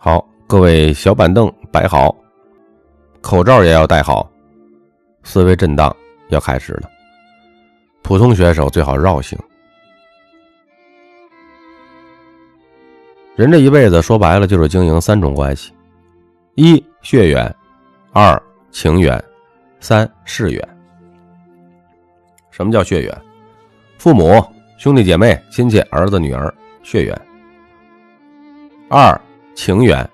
好，各位小板凳摆好，口罩也要戴好，思维震荡要开始了。普通选手最好绕行。人这一辈子说白了就是经营三种关系：一血缘，二情缘，三事缘。什么叫血缘？父母、兄弟姐妹、亲戚、儿子、女儿，血缘。二情缘，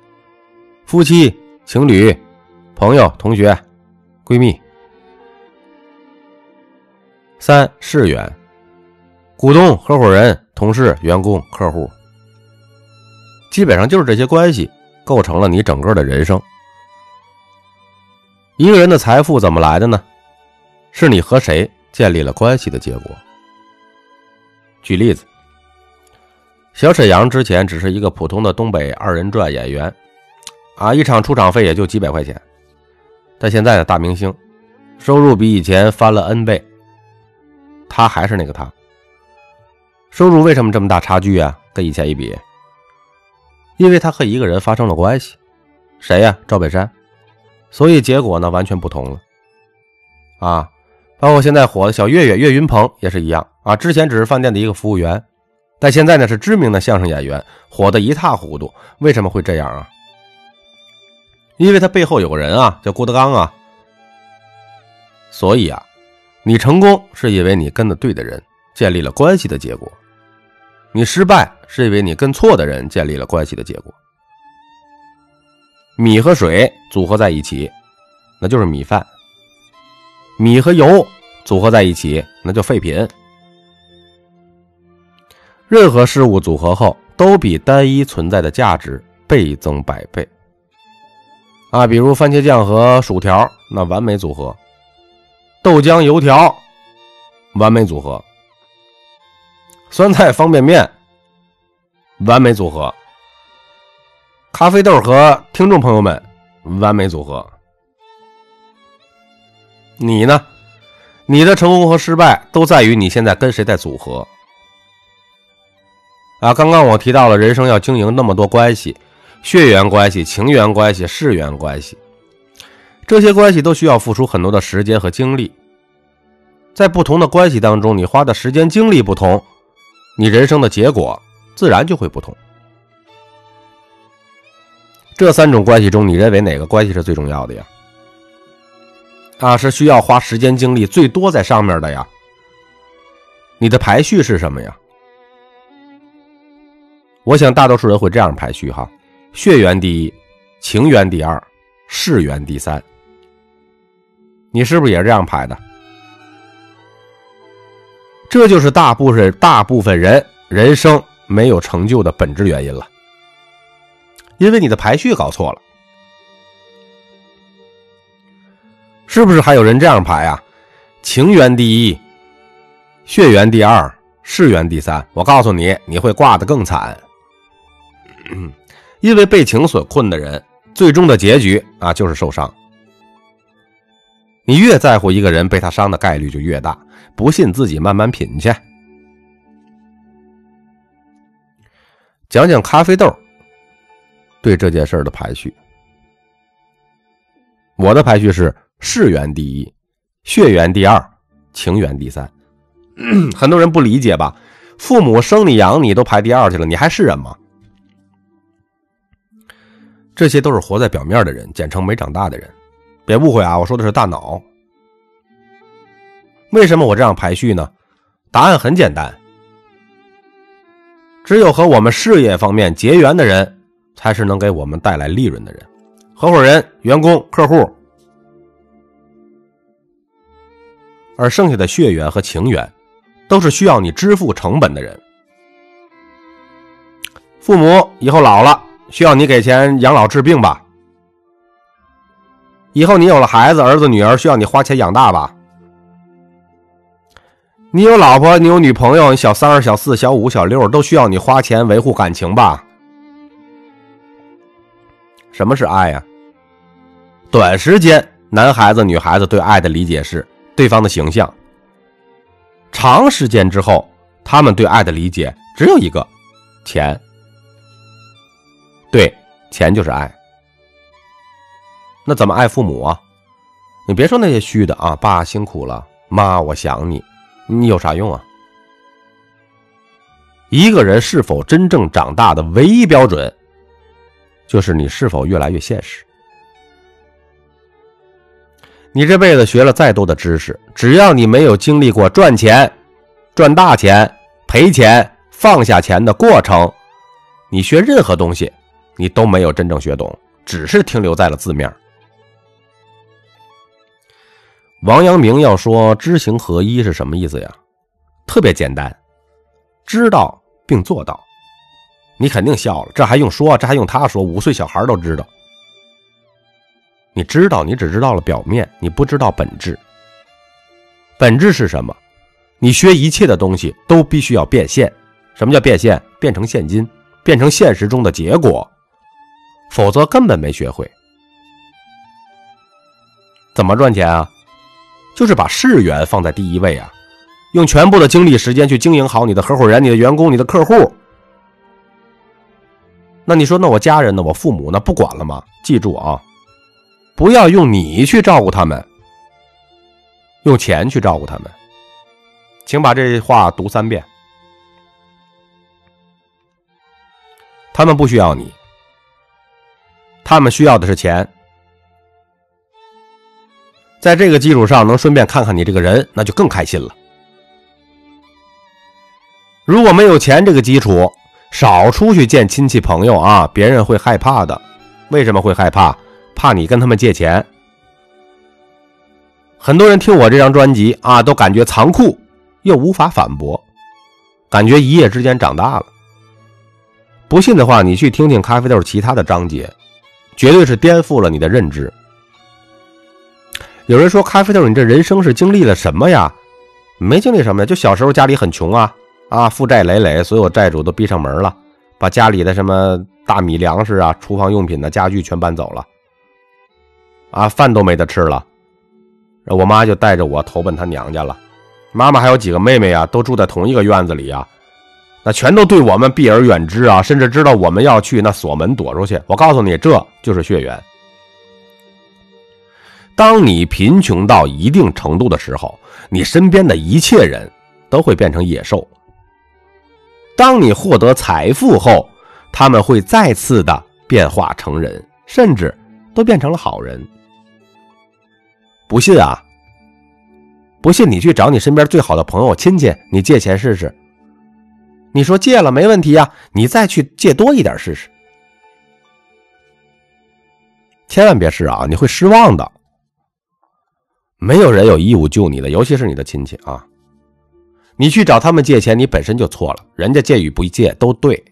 夫妻、情侣、朋友、同学、闺蜜。三事缘，股东、合伙人、同事、员工、客户。基本上就是这些关系构成了你整个的人生。一个人的财富怎么来的呢？是你和谁建立了关系的结果。举例子，小沈阳之前只是一个普通的东北二人转演员，啊，一场出场费也就几百块钱。但现在的大明星，收入比以前翻了 N 倍。他还是那个他，收入为什么这么大差距啊？跟以前一比。因为他和一个人发生了关系，谁呀？赵本山，所以结果呢完全不同了。啊，包括现在火的小岳岳岳云鹏也是一样啊，之前只是饭店的一个服务员，但现在呢是知名的相声演员，火得一塌糊涂。为什么会这样啊？因为他背后有个人啊，叫郭德纲啊。所以啊，你成功是因为你跟的对的人，建立了关系的结果。你失败是因为你跟错的人建立了关系的结果。米和水组合在一起，那就是米饭；米和油组合在一起，那叫废品。任何事物组合后，都比单一存在的价值倍增百倍。啊，比如番茄酱和薯条，那完美组合；豆浆油条，完美组合。酸菜方便面，完美组合；咖啡豆和听众朋友们，完美组合。你呢？你的成功和失败都在于你现在跟谁在组合。啊，刚刚我提到了人生要经营那么多关系，血缘关系、情缘关系、事缘关系，这些关系都需要付出很多的时间和精力。在不同的关系当中，你花的时间精力不同。你人生的结果自然就会不同。这三种关系中，你认为哪个关系是最重要的呀？啊，是需要花时间精力最多在上面的呀？你的排序是什么呀？我想大多数人会这样排序哈：血缘第一，情缘第二，世缘第三。你是不是也是这样排的？这就是大部分大部分人人生没有成就的本质原因了，因为你的排序搞错了，是不是？还有人这样排啊？情缘第一，血缘第二，世缘第三。我告诉你，你会挂得更惨，因为被情所困的人，最终的结局啊就是受伤。你越在乎一个人，被他伤的概率就越大。不信，自己慢慢品去。讲讲咖啡豆对这件事的排序。我的排序是：事缘第一，血缘第二，情缘第三。很多人不理解吧？父母生你养你都排第二去了，你还是人吗？这些都是活在表面的人，简称没长大的人。别误会啊，我说的是大脑。为什么我这样排序呢？答案很简单，只有和我们事业方面结缘的人，才是能给我们带来利润的人，合伙人、员工、客户，而剩下的血缘和情缘，都是需要你支付成本的人。父母以后老了，需要你给钱养老治病吧？以后你有了孩子，儿子女儿需要你花钱养大吧？你有老婆，你有女朋友，小三儿、小四、小五、小六都需要你花钱维护感情吧？什么是爱呀？短时间，男孩子、女孩子对爱的理解是对方的形象；长时间之后，他们对爱的理解只有一个：钱。对。钱就是爱。那怎么爱父母啊？你别说那些虚的啊，爸辛苦了，妈我想你，你有啥用啊？一个人是否真正长大的唯一标准，就是你是否越来越现实。你这辈子学了再多的知识，只要你没有经历过赚钱、赚大钱、赔钱、放下钱的过程，你学任何东西，你都没有真正学懂，只是停留在了字面。王阳明要说知行合一是什么意思呀？特别简单，知道并做到。你肯定笑了，这还用说？这还用他说？五岁小孩都知道。你知道，你只知道了表面，你不知道本质。本质是什么？你学一切的东西都必须要变现。什么叫变现？变成现金，变成现实中的结果，否则根本没学会。怎么赚钱啊？就是把事源放在第一位啊，用全部的精力时间去经营好你的合伙人、你的员工、你的客户。那你说，那我家人呢？我父母呢？不管了吗？记住啊，不要用你去照顾他们，用钱去照顾他们。请把这话读三遍。他们不需要你，他们需要的是钱。在这个基础上，能顺便看看你这个人，那就更开心了。如果没有钱这个基础，少出去见亲戚朋友啊，别人会害怕的。为什么会害怕？怕你跟他们借钱。很多人听我这张专辑啊，都感觉残酷，又无法反驳，感觉一夜之间长大了。不信的话，你去听听咖啡豆其他的章节，绝对是颠覆了你的认知。有人说：“咖啡豆，你这人生是经历了什么呀？没经历什么呀，就小时候家里很穷啊，啊，负债累累，所有债主都逼上门了，把家里的什么大米粮食啊、厨房用品的家具全搬走了，啊，饭都没得吃了。我妈就带着我投奔她娘家了。妈妈还有几个妹妹啊，都住在同一个院子里啊，那全都对我们避而远之啊，甚至知道我们要去，那锁门躲出去。我告诉你，这就是血缘。”当你贫穷到一定程度的时候，你身边的一切人都会变成野兽。当你获得财富后，他们会再次的变化成人，甚至都变成了好人。不信啊？不信你去找你身边最好的朋友、亲戚，你借钱试试。你说借了没问题呀？你再去借多一点试试。千万别试啊！你会失望的。没有人有义务救你的，尤其是你的亲戚啊！你去找他们借钱，你本身就错了。人家借与不借都对。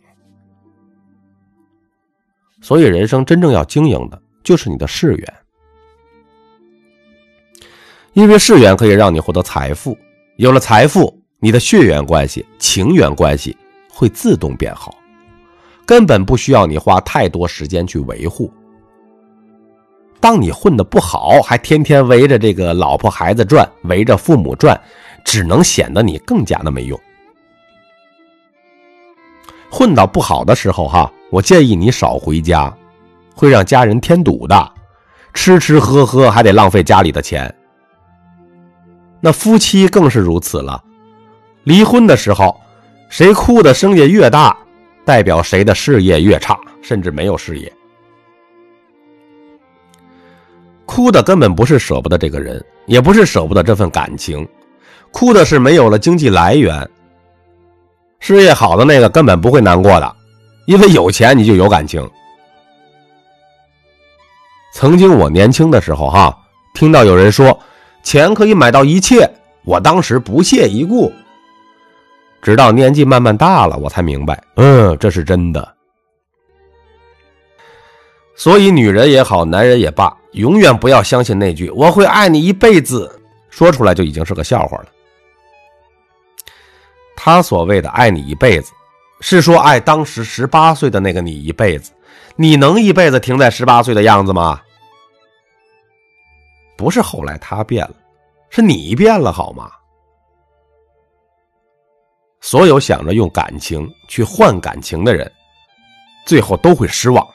所以，人生真正要经营的就是你的事源，因为事源可以让你获得财富。有了财富，你的血缘关系、情缘关系会自动变好，根本不需要你花太多时间去维护。当你混的不好，还天天围着这个老婆孩子转，围着父母转，只能显得你更加的没用。混到不好的时候，哈，我建议你少回家，会让家人添堵的。吃吃喝喝还得浪费家里的钱。那夫妻更是如此了。离婚的时候，谁哭的声音越大，代表谁的事业越差，甚至没有事业。哭的根本不是舍不得这个人，也不是舍不得这份感情，哭的是没有了经济来源。事业好的那个根本不会难过的，因为有钱你就有感情。曾经我年轻的时候，哈，听到有人说钱可以买到一切，我当时不屑一顾。直到年纪慢慢大了，我才明白，嗯，这是真的。所以，女人也好，男人也罢，永远不要相信那句“我会爱你一辈子”，说出来就已经是个笑话了。他所谓的“爱你一辈子”，是说爱当时十八岁的那个你一辈子。你能一辈子停在十八岁的样子吗？不是后来他变了，是你变了，好吗？所有想着用感情去换感情的人，最后都会失望。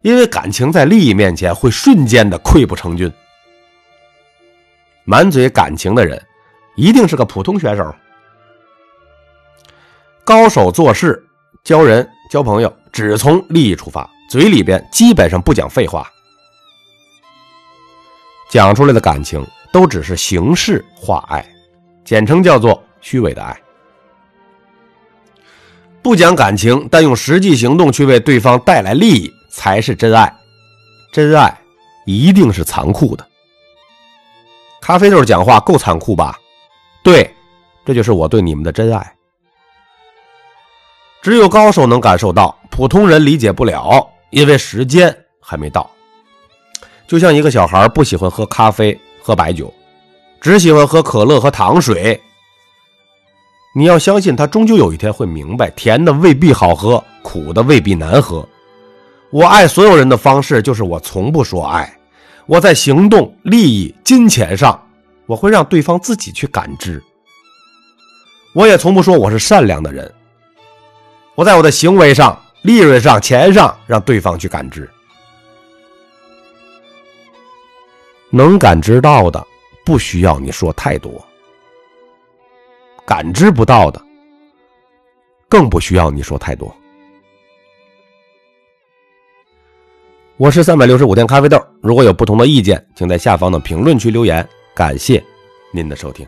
因为感情在利益面前会瞬间的溃不成军。满嘴感情的人，一定是个普通选手。高手做事、交人、交朋友，只从利益出发，嘴里边基本上不讲废话，讲出来的感情都只是形式化爱，简称叫做虚伪的爱。不讲感情，但用实际行动去为对方带来利益，才是真爱。真爱一定是残酷的。咖啡豆讲话够残酷吧？对，这就是我对你们的真爱。只有高手能感受到，普通人理解不了，因为时间还没到。就像一个小孩不喜欢喝咖啡、喝白酒，只喜欢喝可乐和糖水。你要相信他，终究有一天会明白，甜的未必好喝，苦的未必难喝。我爱所有人的方式，就是我从不说爱。我在行动、利益、金钱上，我会让对方自己去感知。我也从不说我是善良的人。我在我的行为上、利润上、钱上，让对方去感知。能感知到的，不需要你说太多；感知不到的，更不需要你说太多。我是三百六十五天咖啡豆。如果有不同的意见，请在下方的评论区留言。感谢您的收听。